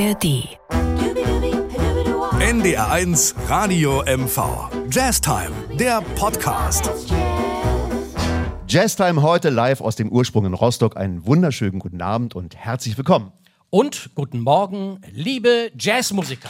ARD. NDR1 Radio MV. Jazztime, der Podcast. Jazztime heute live aus dem Ursprung in Rostock. Einen wunderschönen guten Abend und herzlich willkommen. Und guten Morgen, liebe Jazzmusiker.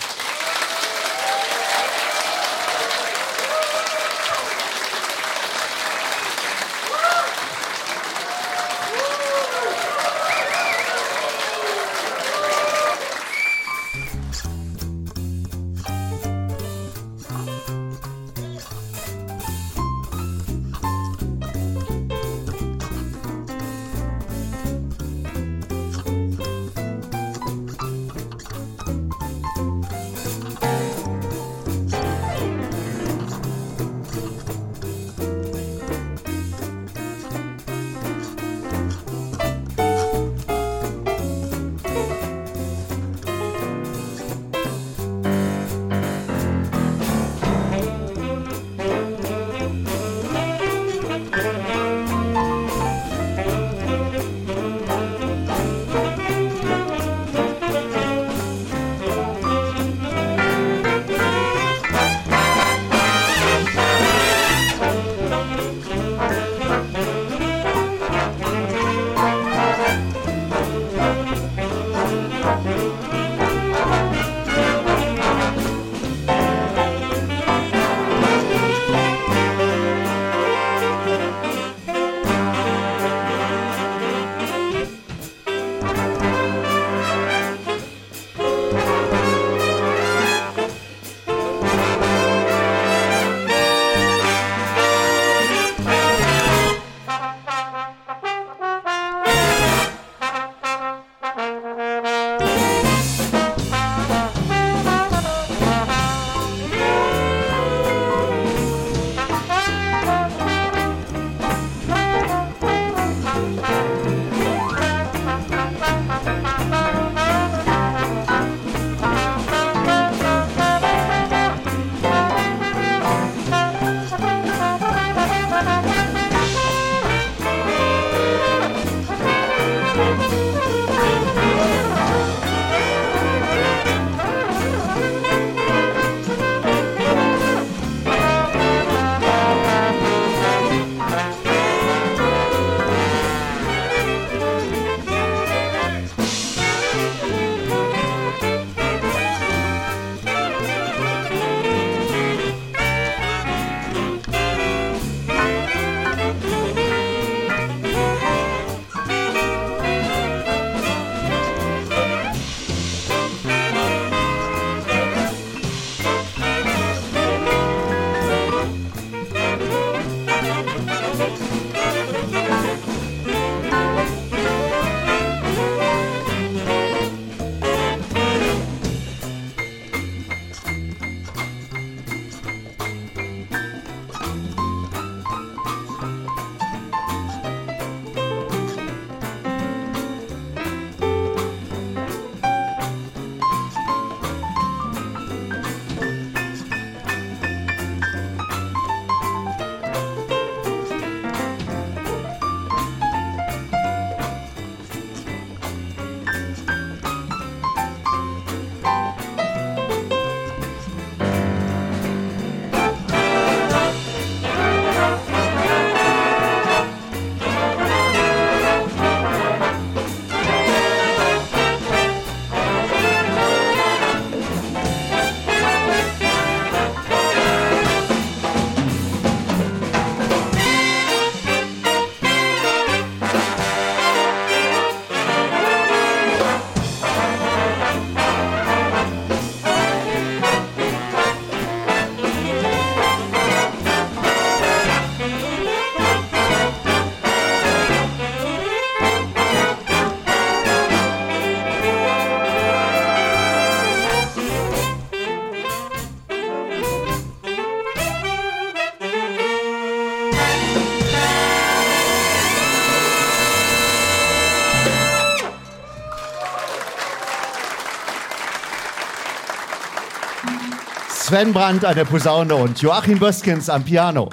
Sven Brandt an der Posaune und Joachim Böskens am Piano.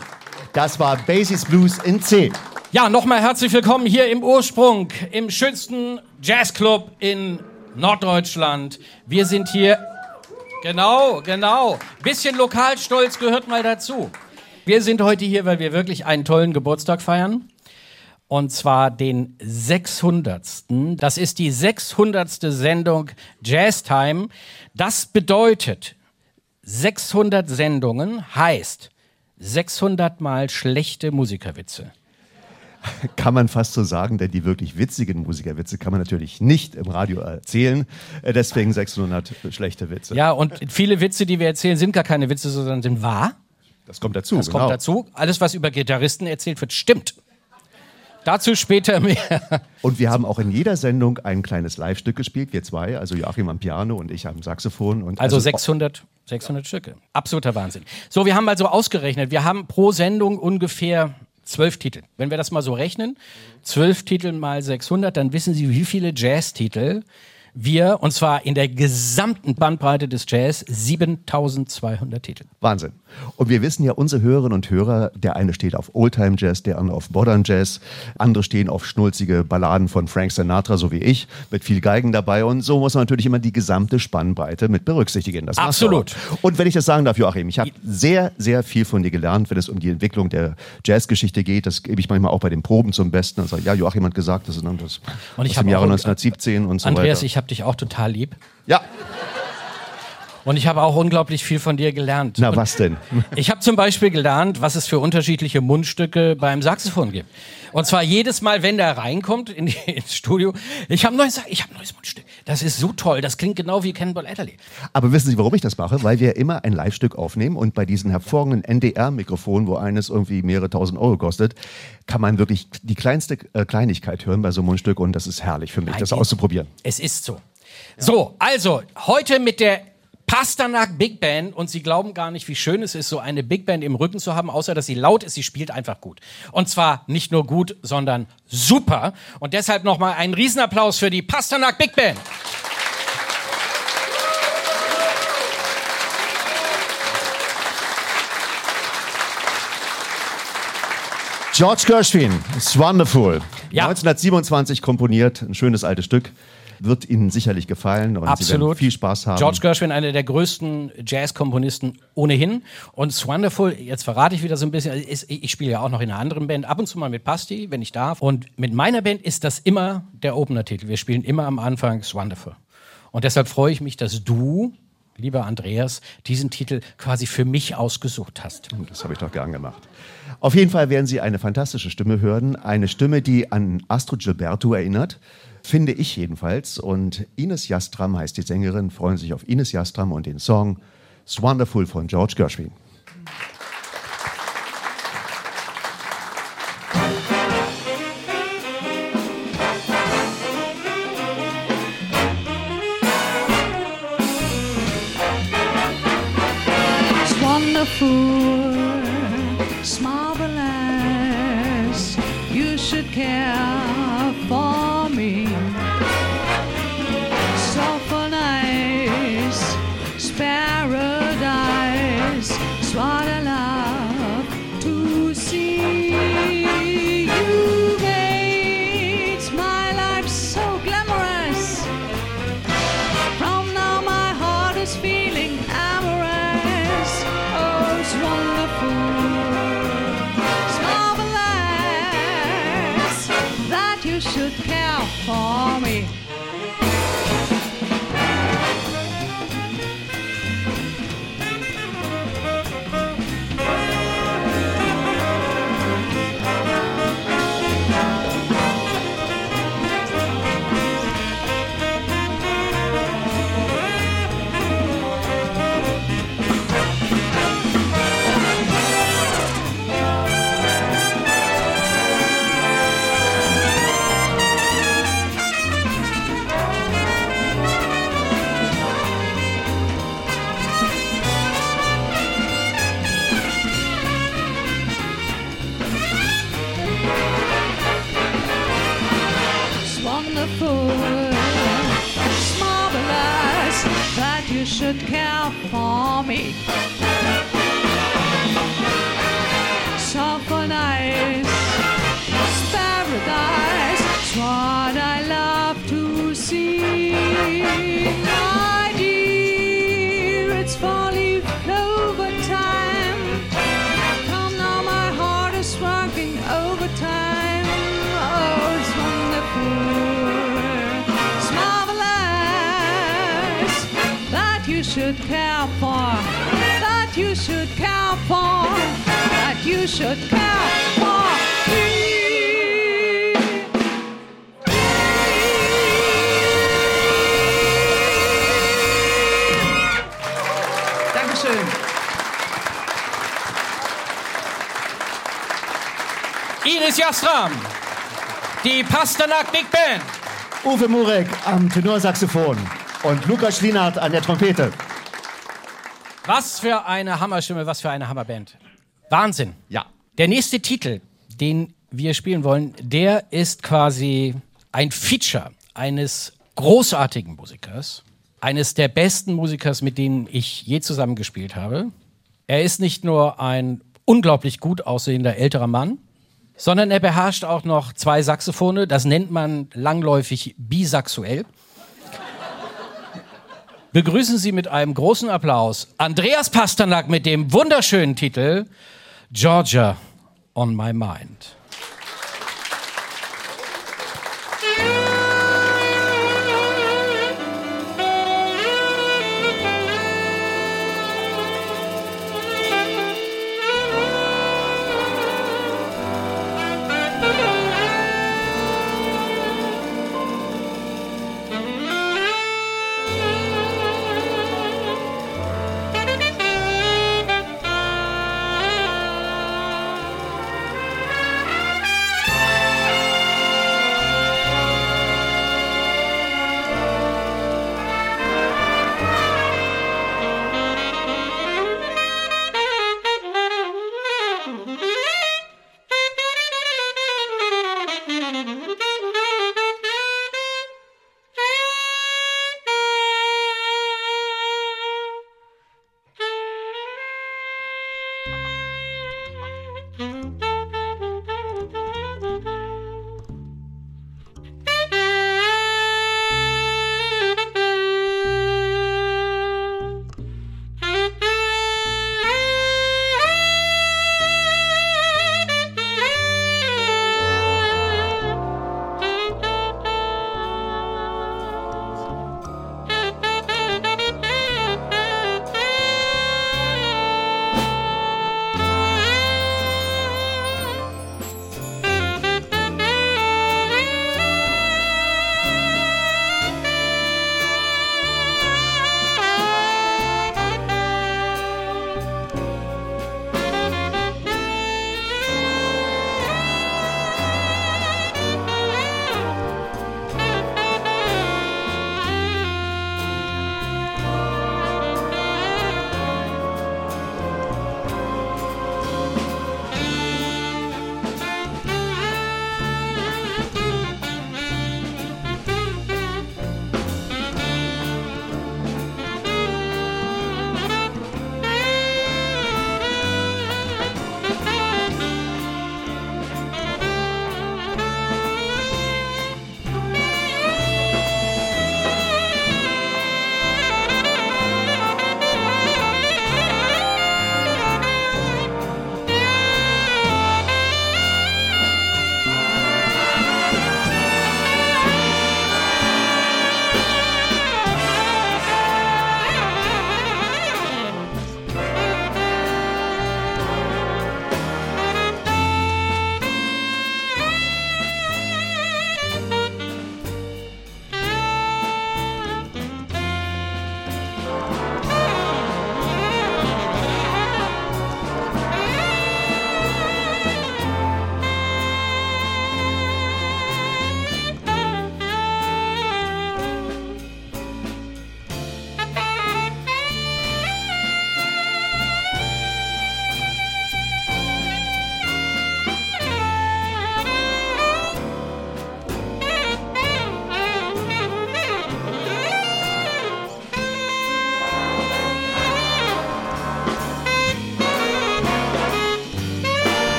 Das war Basis Blues in C. Ja, nochmal herzlich willkommen hier im Ursprung, im schönsten Jazzclub in Norddeutschland. Wir sind hier. Genau, genau. Bisschen Lokalstolz gehört mal dazu. Wir sind heute hier, weil wir wirklich einen tollen Geburtstag feiern. Und zwar den 600. Das ist die 600. Sendung Jazz Time. Das bedeutet, 600 Sendungen heißt 600 mal schlechte Musikerwitze. Kann man fast so sagen, denn die wirklich witzigen Musikerwitze kann man natürlich nicht im Radio erzählen. Äh, Deswegen 600 schlechte Witze. Ja, und viele Witze, die wir erzählen, sind gar keine Witze, sondern sind wahr. Das kommt dazu. Das genau. kommt dazu. Alles, was über Gitarristen erzählt wird, stimmt. Dazu später mehr. Und wir haben auch in jeder Sendung ein kleines Live-Stück gespielt, wir zwei, also Joachim am Piano und ich am Saxophon. Und Also 600, 600 Stücke. Absoluter Wahnsinn. So, wir haben also ausgerechnet, wir haben pro Sendung ungefähr zwölf Titel. Wenn wir das mal so rechnen, zwölf Titel mal 600, dann wissen Sie, wie viele Jazz-Titel wir, und zwar in der gesamten Bandbreite des Jazz, 7200 Titel. Wahnsinn. Und wir wissen ja, unsere Hörerinnen und Hörer, der eine steht auf Oldtime Jazz, der andere auf Modern Jazz, andere stehen auf schnulzige Balladen von Frank Sinatra, so wie ich, mit viel Geigen dabei. Und so muss man natürlich immer die gesamte Spannbreite mit berücksichtigen. Das Absolut. Und wenn ich das sagen darf, Joachim, ich habe sehr, sehr viel von dir gelernt, wenn es um die Entwicklung der Jazzgeschichte geht. Das gebe ich manchmal auch bei den Proben zum Besten. Sage, ja, Joachim hat gesagt, das ist das Und ich hab dem Jahre auch- 1917 und so Andreas, weiter. ich habe dich auch total lieb. ja, Und ich habe auch unglaublich viel von dir gelernt. na Und was denn? Ich habe zum Beispiel gelernt, was es für unterschiedliche Mundstücke beim Saxophon gibt. Und zwar jedes Mal, wenn der reinkommt in die, ins Studio, ich habe neues, ich habe neues Mundstück. Das ist so toll. Das klingt genau wie Cannonball Adderley. Aber wissen Sie, warum ich das mache? Weil wir immer ein Live-Stück aufnehmen und bei diesen hervorragenden NDR-Mikrofonen, wo eines irgendwie mehrere tausend Euro kostet, kann man wirklich die kleinste äh, Kleinigkeit hören bei so einem Mundstück und das ist herrlich für mich, das Nein, auszuprobieren. Es ist so. So, also heute mit der Pasternak Big Band und Sie glauben gar nicht, wie schön es ist, so eine Big Band im Rücken zu haben, außer dass sie laut ist, sie spielt einfach gut. Und zwar nicht nur gut, sondern super. Und deshalb nochmal einen Riesenapplaus für die Pasternak Big Band. George Gershwin, It's Wonderful. Ja. 1927 komponiert, ein schönes altes Stück. Wird Ihnen sicherlich gefallen und Sie werden Absolut. viel Spaß haben. George Gershwin, einer der größten Jazzkomponisten ohnehin. Und It's Wonderful, jetzt verrate ich wieder so ein bisschen, ist, ich spiele ja auch noch in einer anderen Band, ab und zu mal mit Pasti, wenn ich darf. Und mit meiner Band ist das immer der Opener-Titel. Wir spielen immer am Anfang It's Wonderful. Und deshalb freue ich mich, dass du, lieber Andreas, diesen Titel quasi für mich ausgesucht hast. Das habe ich doch gern gemacht. Auf jeden Fall werden Sie eine fantastische Stimme hören. Eine Stimme, die an Astro Gilberto erinnert. Finde ich jedenfalls. Und Ines Jastram heißt die Sängerin. Freuen sich auf Ines Jastram und den Song It's Wonderful von George Gershwin. That you should care for me. Care for, that you should care for, that you should care for me. Dankeschön. Ines Jastram, die Pasternak Big Band. Uwe Murek am Tenorsaxophon und Lukas Schlienhardt an der Trompete. Was für eine Hammerstimme, was für eine Hammerband. Wahnsinn. Ja. Der nächste Titel, den wir spielen wollen, der ist quasi ein Feature eines großartigen Musikers, eines der besten Musikers, mit denen ich je zusammengespielt habe. Er ist nicht nur ein unglaublich gut aussehender älterer Mann, sondern er beherrscht auch noch zwei Saxophone. Das nennt man langläufig bisaxuell. Begrüßen Sie mit einem großen Applaus Andreas Pasternak mit dem wunderschönen Titel Georgia on My Mind.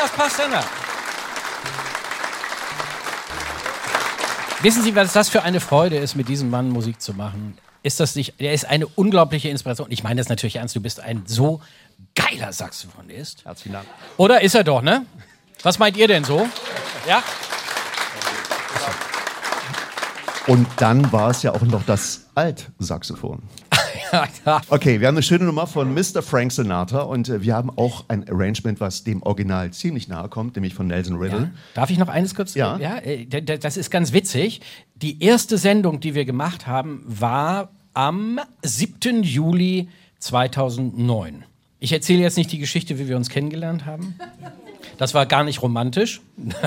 Andreas Pasternak. Wissen Sie, was das für eine Freude ist, mit diesem Mann Musik zu machen? Ist das nicht, er ist eine unglaubliche Inspiration. Ich meine das natürlich ernst, du bist ein so geiler Saxophonist. Herzlichen Dank. Oder ist er doch, ne? Was meint ihr denn so? Ja? Und dann war es ja auch noch das Altsaxophon. Okay, wir haben eine schöne Nummer von Mr. Frank Sinatra und äh, wir haben auch ein Arrangement, was dem Original ziemlich nahe kommt, nämlich von Nelson Riddle. Ja. Darf ich noch eines kurz? Ja. ja äh, d- d- das ist ganz witzig. Die erste Sendung, die wir gemacht haben, war am 7. Juli 2009. Ich erzähle jetzt nicht die Geschichte, wie wir uns kennengelernt haben. Das war gar nicht romantisch.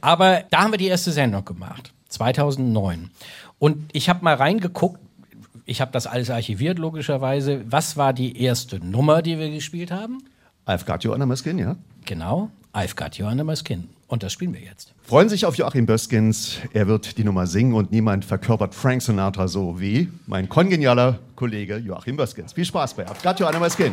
Aber da haben wir die erste Sendung gemacht. 2009. Und ich habe mal reingeguckt. Ich habe das alles archiviert, logischerweise. Was war die erste Nummer, die wir gespielt haben? I've got you under my skin, ja? Genau, I've got you under my skin. Und das spielen wir jetzt. Freuen sich auf Joachim Böskins. Er wird die Nummer singen und niemand verkörpert Frank Sinatra so wie mein kongenialer Kollege Joachim Böskins. Viel Spaß bei I've got you under my skin.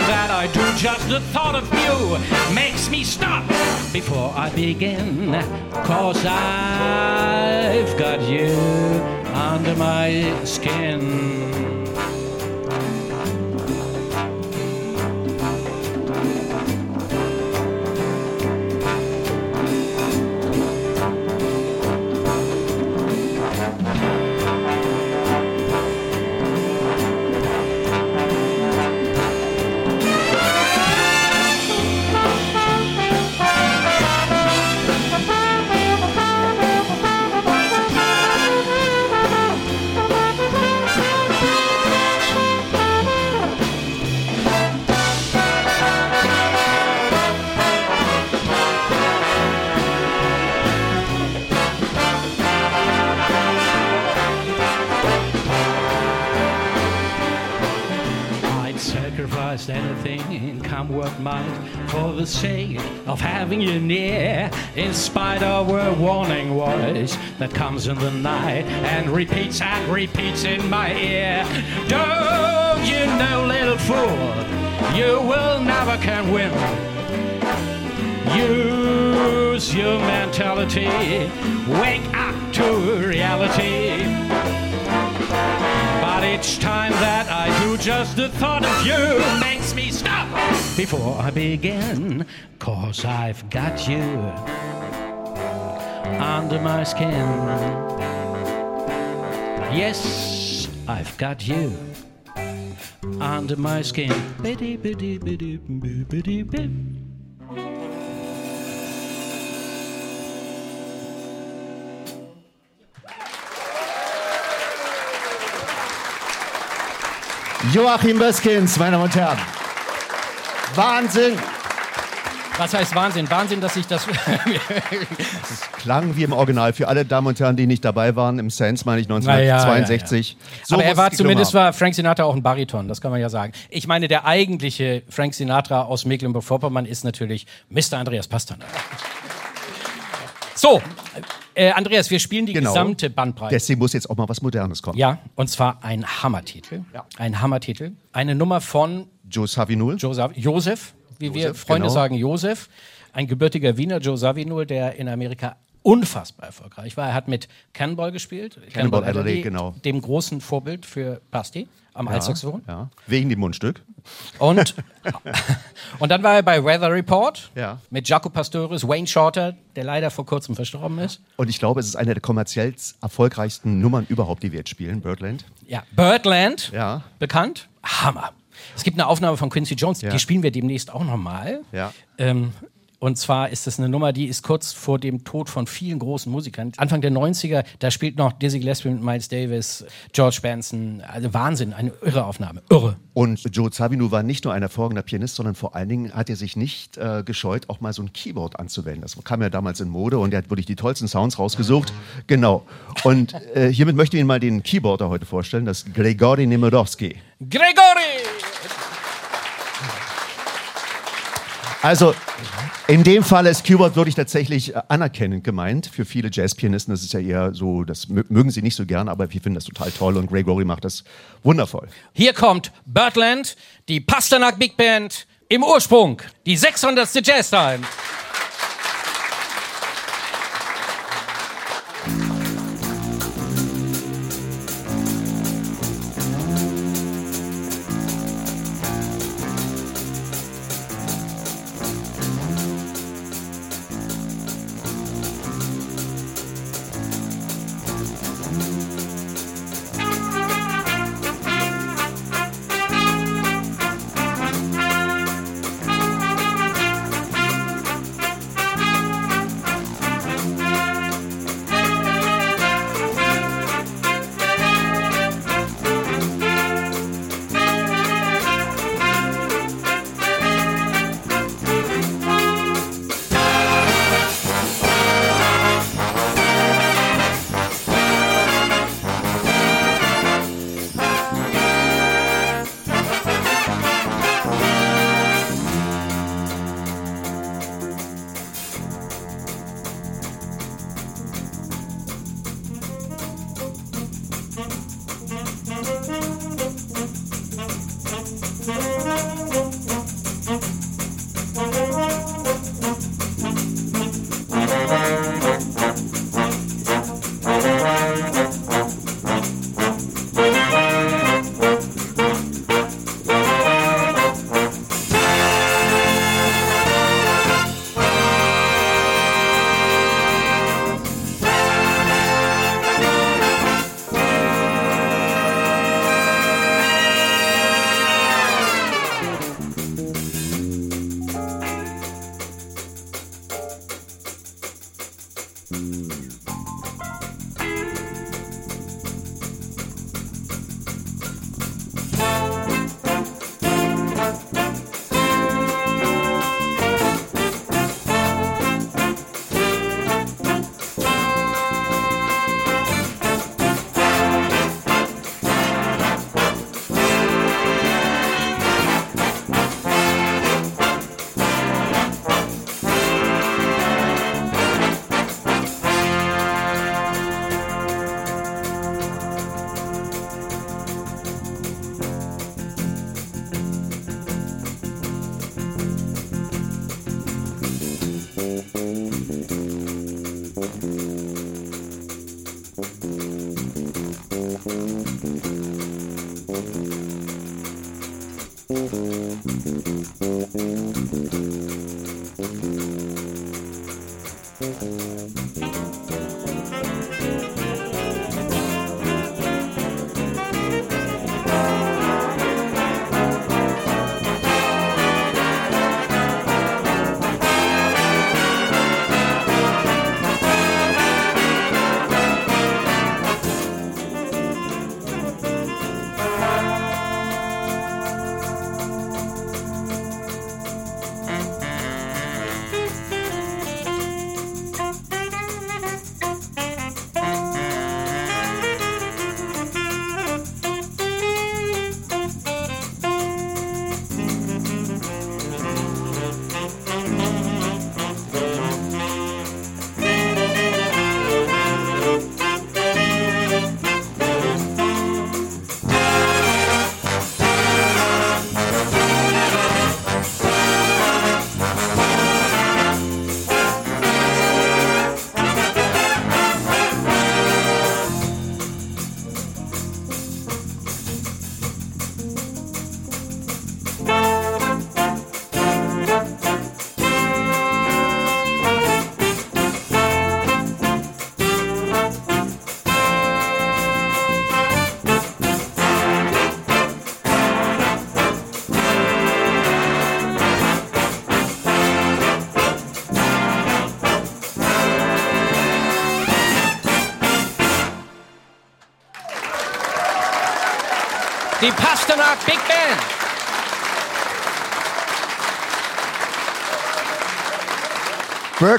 just the thought of you makes me stop before I begin. Cause I've got you under my skin. Sake of having you near. In spite of a warning voice that comes in the night and repeats and repeats in my ear. Don't you know, little fool, you will never can win. Use your mentality. Wake up to reality. Each time that I do, just the thought of you makes me stop before I begin. Cause I've got you under my skin. Yes, I've got you under my skin. Biddy, biddy, biddy, biddy, biddy, Joachim Böskins, meine Damen und Herren. Wahnsinn! Was heißt Wahnsinn? Wahnsinn, dass ich das. Klang wie im Original. Für alle Damen und Herren, die nicht dabei waren, im Sense meine ich Na ja, 1962. So Aber er war es zumindest war Frank Sinatra auch ein Bariton, das kann man ja sagen. Ich meine, der eigentliche Frank Sinatra aus Mecklenburg-Vorpommern ist natürlich Mr. Andreas Pasternak. So, äh, Andreas, wir spielen die Genau. gesamte Bandbreite. Deswegen muss jetzt auch mal was Modernes kommen. ja, und zwar ein Hammertitel. Ja. Ein Hammertitel. Eine Nummer von Joe Savinul. Joseph, Josef, wie wir Josef, Freunde genau. sagen, Josef, ein gebürtiger Wiener, Joe Zawinul, der in Amerika unfassbar erfolgreich war. Er hat mit Cannonball gespielt, Cannonball Adderley, genau. dem großen Vorbild für Basti am Altsaxophon. Ja. Wegen dem Mundstück. Und, und dann war er bei Weather Report Ja. mit Jaco Pastores, Wayne Shorter, der leider vor kurzem verstorben ist. Und ich glaube, es ist eine der kommerziell erfolgreichsten Nummern überhaupt, die wir jetzt spielen, Birdland. Ja, Birdland, Ja. bekannt, Hammer. Es gibt eine Aufnahme von Quincy Jones, Ja. die spielen wir demnächst auch nochmal. Ja. Ähm, und zwar ist das eine Nummer, die ist kurz vor dem Tod von vielen großen Musikern. Anfang der 90er, da spielt noch Dizzy Gillespie mit Miles Davis, George Benson. Also Wahnsinn, eine irre Aufnahme. Irre. Und Joe Zawinul war nicht nur ein hervorragender Pianist, sondern vor allen Dingen hat er sich nicht äh, gescheut, auch mal so ein Keyboard anzuwenden. Das kam ja damals in Mode und er hat wirklich die tollsten Sounds rausgesucht. Genau. Und äh, hiermit möchte ich Ihnen mal den Keyboarder heute vorstellen, das ist Grigori Nemirovsky. Also in dem Fall ist Keyboard wirklich tatsächlich äh, anerkennend gemeint. Für viele Jazzpianisten das ist ja eher so, das mö- mögen sie nicht so gern, aber wir finden das total toll und Gregory macht das wundervoll. Hier kommt Birdland, die Pasternak Big Band im Ursprung, die 600. Jazz Time.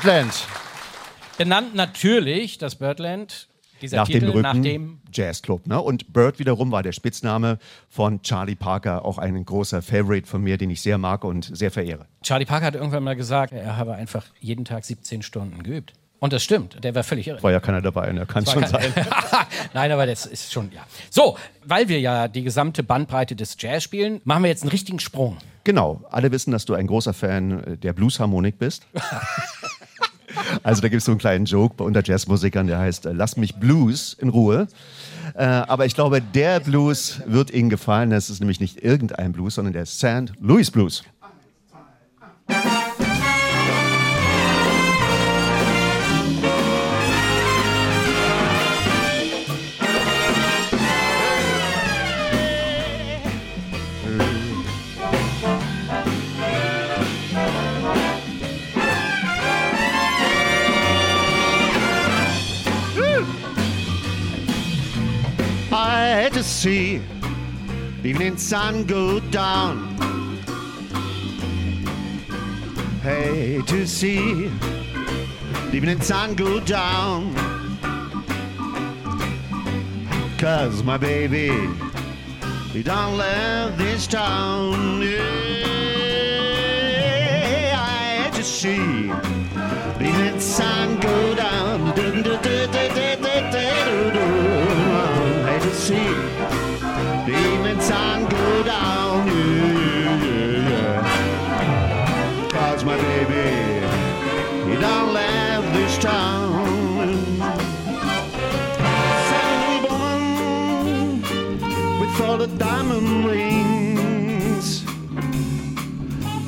Birdland. Benannt natürlich das Birdland, dieser Nach Titel, dem Brücken nach dem Jazzclub. Ne? Und Bird wiederum war der Spitzname von Charlie Parker, auch ein großer Favorite von mir, den ich sehr mag und sehr verehre. Charlie Parker hat irgendwann mal gesagt, er habe einfach jeden Tag 17 Stunden geübt. Und das stimmt, der war völlig irre. War ja keiner dabei, ne? kann schon sein. Nein, aber das ist schon, ja. So, weil wir ja die gesamte Bandbreite des Jazz spielen, machen wir jetzt einen richtigen Sprung. Genau, alle wissen, dass du ein großer Fan der Bluesharmonik bist. Also da gibt es so einen kleinen Joke unter Jazzmusikern, der heißt äh, Lass mich Blues in Ruhe. Äh, aber ich glaube, der Blues wird Ihnen gefallen. Das ist nämlich nicht irgendein Blues, sondern der St. Louis Blues. I had to see the evening sun go down. Hey, to see the evening sun go down. Cause my baby, he don't love this town. Yeah, I had to see the evening sun go down.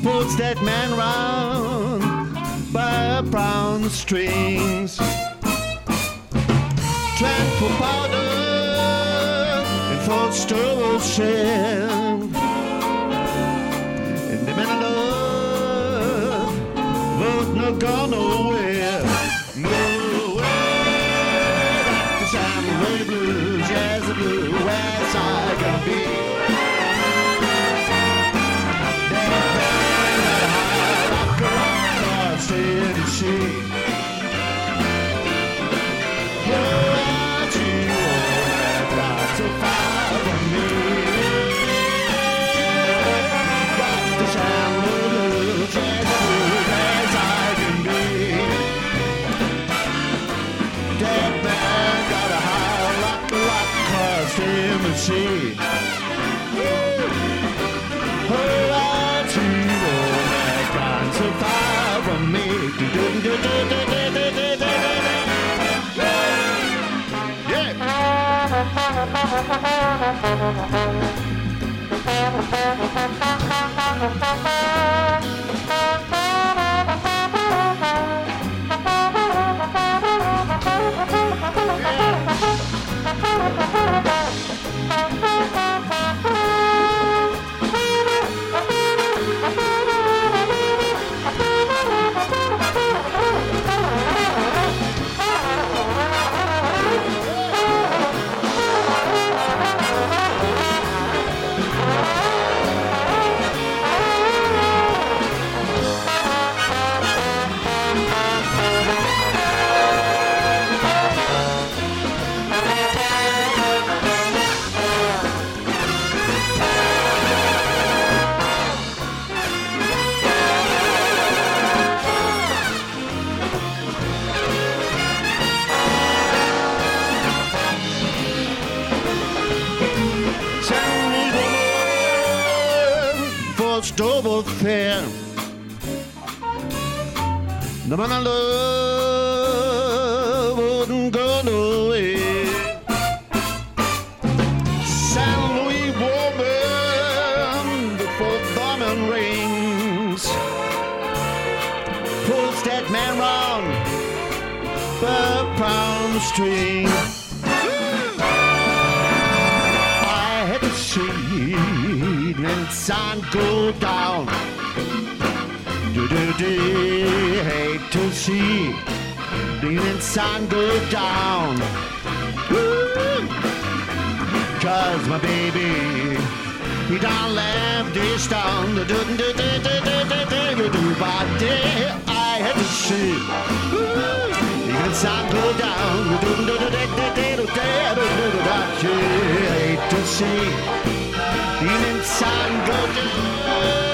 Puts that man round by brown strings. Tramp for powder and for stolen And the man I love both not gone nowhere. Yeah. Ronaldo. day stand. By day I have to see. Even sun go down. I hate to see. Even sun go down.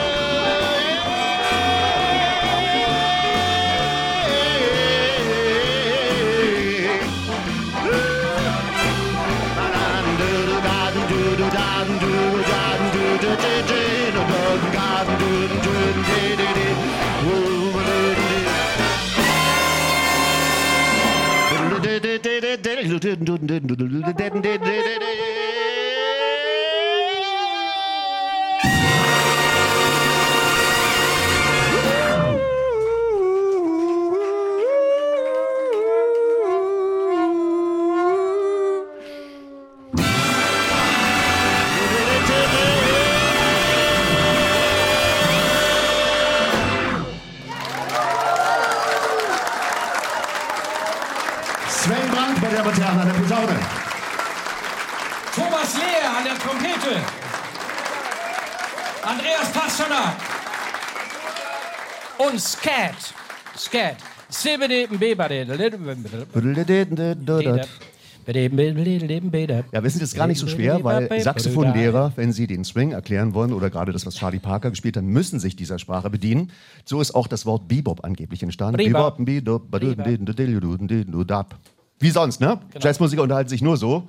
Ja, wir sind jetzt gar nicht so schwer, weil Saxophonlehrer, wenn sie den Swing erklären wollen oder gerade das, was Charlie Parker gespielt hat, müssen sich dieser Sprache bedienen. So ist auch das Wort Bebop angeblich entstanden. Bebop. Bebop, Bebop. Wie sonst, ne? Jazzmusiker unterhalten sich nur so.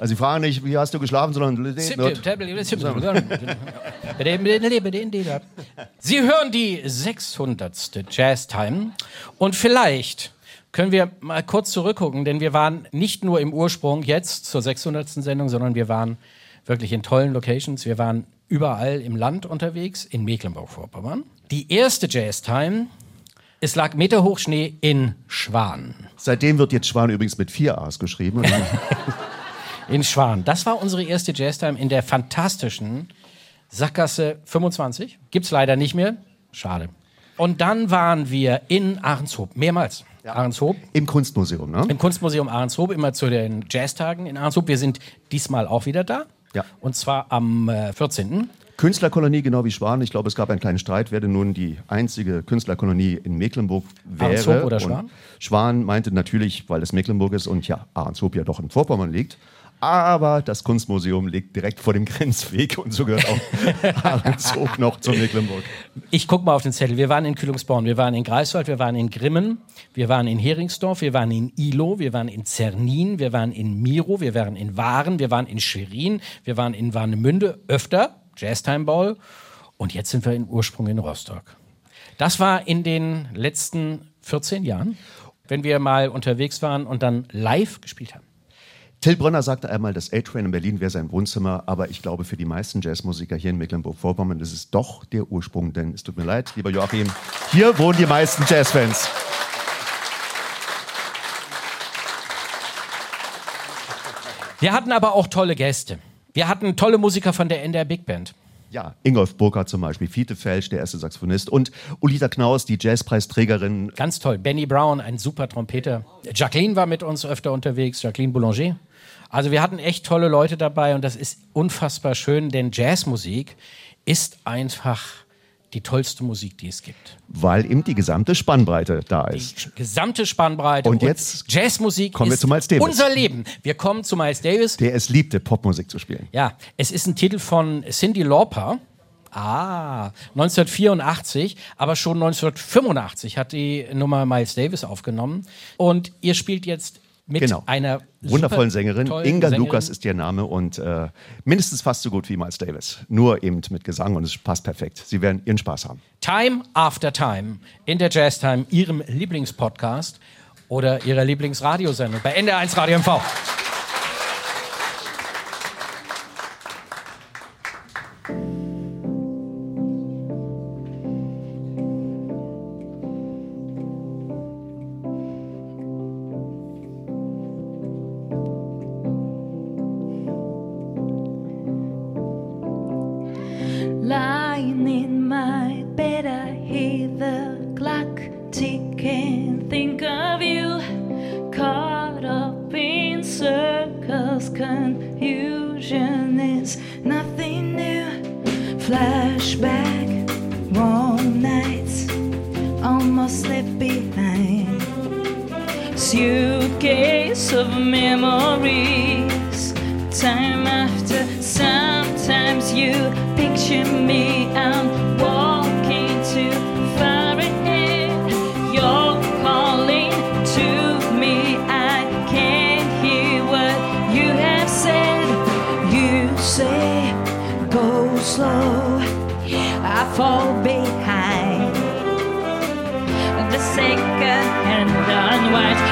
Also sie fragen nicht, wie hast du geschlafen, sondern Sie hören die 600. Jazz Time und vielleicht können wir mal kurz zurückgucken, denn wir waren nicht nur im Ursprung jetzt zur 600. Sendung, sondern wir waren wirklich in tollen Locations. Wir waren überall im Land unterwegs, in Mecklenburg-Vorpommern. Die erste Jazz Time, es lag Meterhochschnee in Schwan. Seitdem wird jetzt Schwan übrigens mit vier A's geschrieben. In Schwan. Das war unsere erste Jazztime in der fantastischen Sackgasse 25. Gibt's leider nicht mehr. Schade. Und dann waren wir in Ahrenshoop, mehrmals. Ahrenshoop, Im Kunstmuseum, ne? im Kunstmuseum Ahrenshoop, immer zu den Jazztagen in Ahrenshoop. Wir sind diesmal auch wieder da. Ja. Und zwar am äh, 14. Künstlerkolonie, genau wie Schwan. Ich glaube, es gab einen kleinen Streit, wer denn nun die einzige Künstlerkolonie in Mecklenburg wäre. Ahrenshoop oder Und Schwan? Schwan meinte natürlich, weil es Mecklenburg ist und ja, Ahrenshoop ja doch in Vorpommern liegt. Aber das Kunstmuseum liegt direkt vor dem Grenzweg und so gehört auch Ahrenshoop noch zu Mecklenburg. Ich guck mal auf den Zettel. Wir waren in Kühlungsborn, wir waren in Greifswald, wir waren in Grimmen, wir waren in Heringsdorf, wir waren in Ilo, wir waren in Zernin, wir waren in Miro, wir waren in Waren, wir waren in Schwerin, wir waren in Warnemünde öfter, Jazztime Ball. Und jetzt sind wir in Ursprung in Rostock. Das war in den letzten 14 Jahren, wenn wir mal unterwegs waren und dann live gespielt haben. Till Brönner sagte einmal, das A-Train in Berlin wäre sein Wohnzimmer, aber ich glaube, für die meisten Jazzmusiker hier in Mecklenburg-Vorpommern ist es doch der Ursprung, denn es tut mir leid, lieber Joachim, hier wohnen die meisten Jazzfans. Wir hatten aber auch tolle Gäste. Wir hatten tolle Musiker von der NDR Big Band. Ja, Ingolf Burkhardt zum Beispiel, Fiete Felsch, der erste Saxophonist und Ulita Knaus, die Jazzpreisträgerin. Ganz toll. Benny Brown, ein super Trompeter. Jacqueline war mit uns öfter unterwegs, Jacqueline Boulanger. Also wir hatten echt tolle Leute dabei und das ist unfassbar schön, denn Jazzmusik ist einfach die tollste Musik, die es gibt. Weil eben die gesamte Spannbreite da Die ist. gesamte Spannbreite. Und jetzt Jazzmusik kommen wir ist zu Miles Davis. unser Leben. Wir kommen zu Miles Davis. Der es liebte, Popmusik zu spielen. Ja, es ist ein Titel von Cindy Lauper. Ah, 1984, aber schon 1985 hat die Nummer Miles Davis aufgenommen. Und ihr spielt jetzt mit Genau. einer Wundervollen Sängerin. Inga Sängerin. Lukas ist ihr Name und äh, mindestens fast so gut wie Miles Davis. Nur eben mit Gesang und es passt perfekt. Sie werden ihren Spaß haben. Time After Time in der Jazz Time, Ihrem Lieblingspodcast oder Ihrer Lieblingsradiosendung bei NDR1 Radio MV. Lying Suitcase of memories, time after. Sometimes you picture me, I'm walking too far ahead. You're calling to me, I can't hear what you have said. You say, go slow, I fall behind the second hand unwise.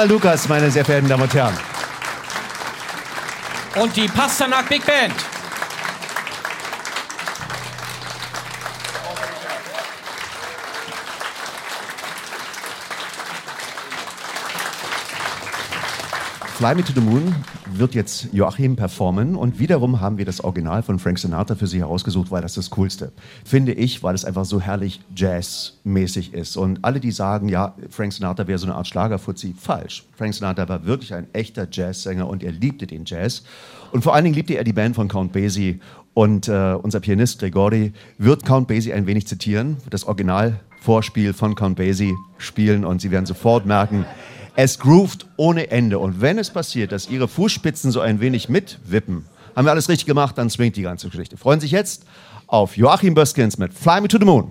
Inga Lukas, meine sehr verehrten Damen und Herren. Und die Pasternak Big Band. Fly Me to the Moon wird jetzt Joachim performen und wiederum haben wir das Original von Frank Sinatra für Sie herausgesucht, weil das das Coolste, finde ich, weil es einfach so herrlich Jazz-mäßig ist. Und alle, die sagen, ja, Frank Sinatra wäre so eine Art Schlagerfuzzi, falsch. Frank Sinatra war wirklich ein echter Jazzsänger und er liebte den Jazz. Und vor allen Dingen liebte er die Band von Count Basie. Und äh, unser Pianist Gregori wird Count Basie ein wenig zitieren, das Originalvorspiel von Count Basie spielen und Sie werden sofort merken, es groovt ohne Ende. Und wenn es passiert, dass Ihre Fußspitzen so ein wenig mitwippen, haben wir alles richtig gemacht, dann swingt die ganze Geschichte. Freuen sich jetzt auf Joachim Böskens mit Fly Me to the Moon.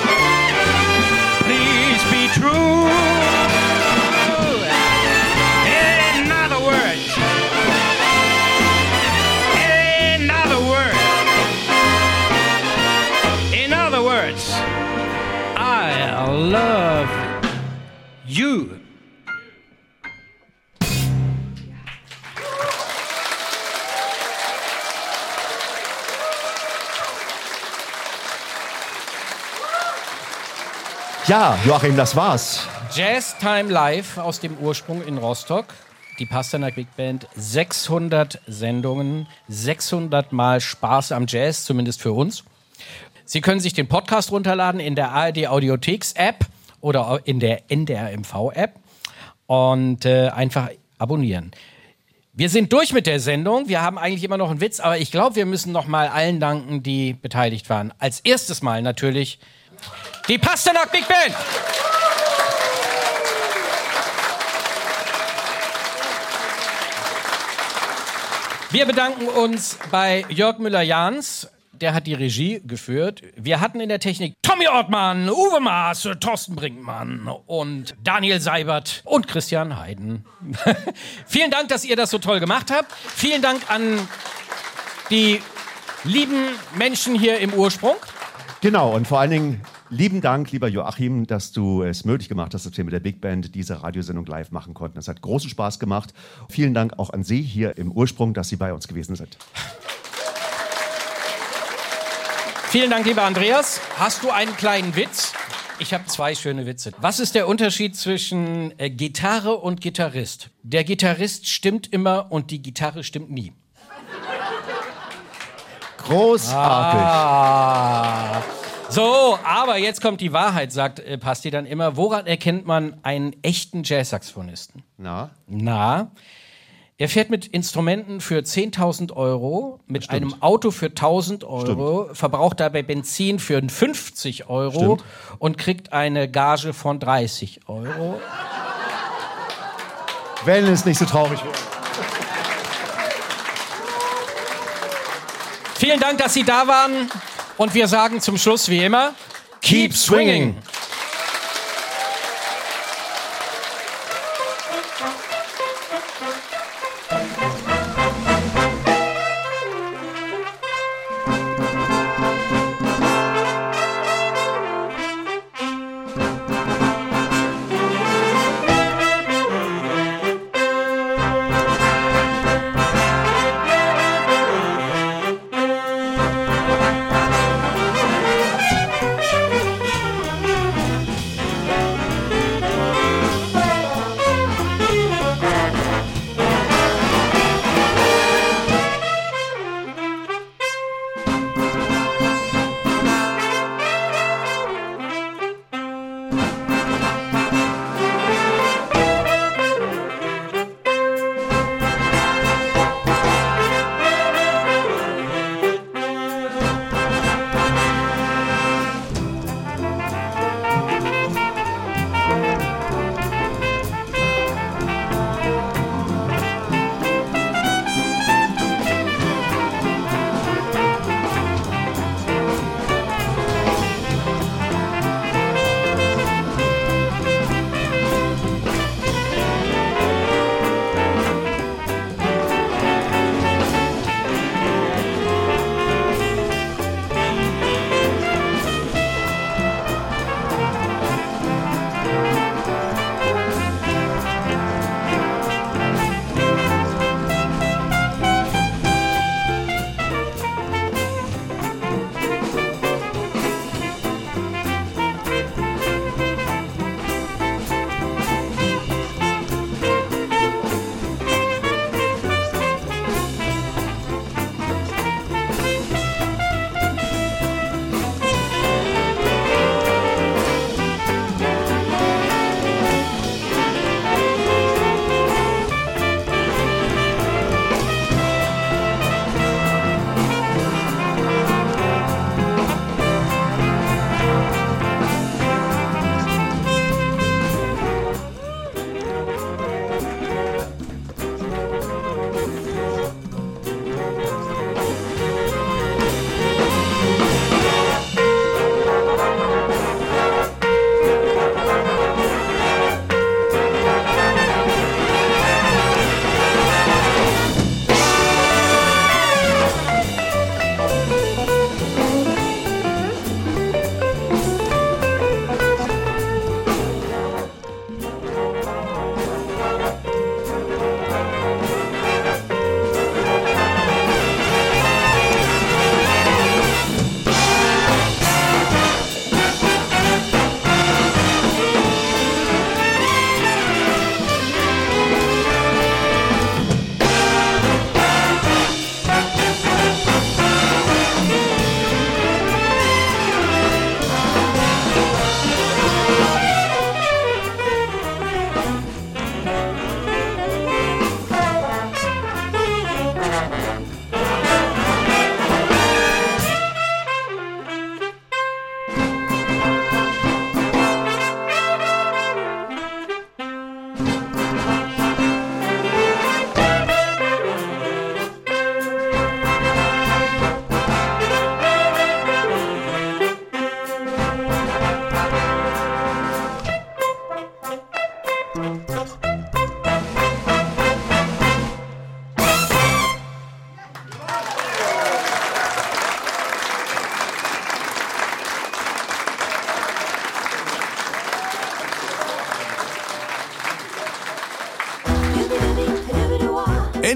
Ja, Joachim, das war's. Jazz Time Live aus dem Ursprung in Rostock. Die Pasternak Big Band, 600 Sendungen, 600 Mal Spaß am Jazz, zumindest für uns. Sie können sich den Podcast runterladen in der ARD Audiotheks App oder in der NDRMV App und äh, einfach abonnieren. Wir sind durch mit der Sendung. Wir haben eigentlich immer noch einen Witz, aber ich glaube, wir müssen noch mal allen danken, die beteiligt waren. Als erstes Mal natürlich die Pasternak Big Band. Wir bedanken uns bei Jörg Müller-Jahns. Der hat die Regie geführt. Wir hatten in der Technik Tommy Ortmann, Uwe Maas, Thorsten Brinkmann und Daniel Seibert und Christian Heiden. Vielen Dank, dass ihr das so toll gemacht habt. Vielen Dank an die lieben Menschen hier im Ursprung. Genau, und vor allen Dingen lieben Dank, lieber Joachim, dass du es möglich gemacht hast, dass wir mit der Big Band diese Radiosendung live machen konnten. Das hat großen Spaß gemacht. Vielen Dank auch an Sie hier im Ursprung, dass Sie bei uns gewesen sind. Vielen Dank, lieber Andreas. Hast du einen kleinen Witz? Ich habe zwei schöne Witze. Was ist der Unterschied zwischen äh, Gitarre und Gitarrist? Der Gitarrist stimmt immer und die Gitarre stimmt nie. Großartig. Ah. So, aber jetzt kommt die Wahrheit, sagt äh, Pasti dann immer. Woran erkennt man einen echten Jazzsaxophonisten? Na, Na, er fährt mit Instrumenten für 10.000 Euro, mit einem Auto für 1.000 Euro, verbraucht dabei Benzin für 50 Euro Stimmt. und kriegt eine Gage von 30 Euro. wenn es nicht so traurig wäre. Vielen Dank, dass Sie da waren. Und wir sagen zum Schluss wie immer, keep swinging.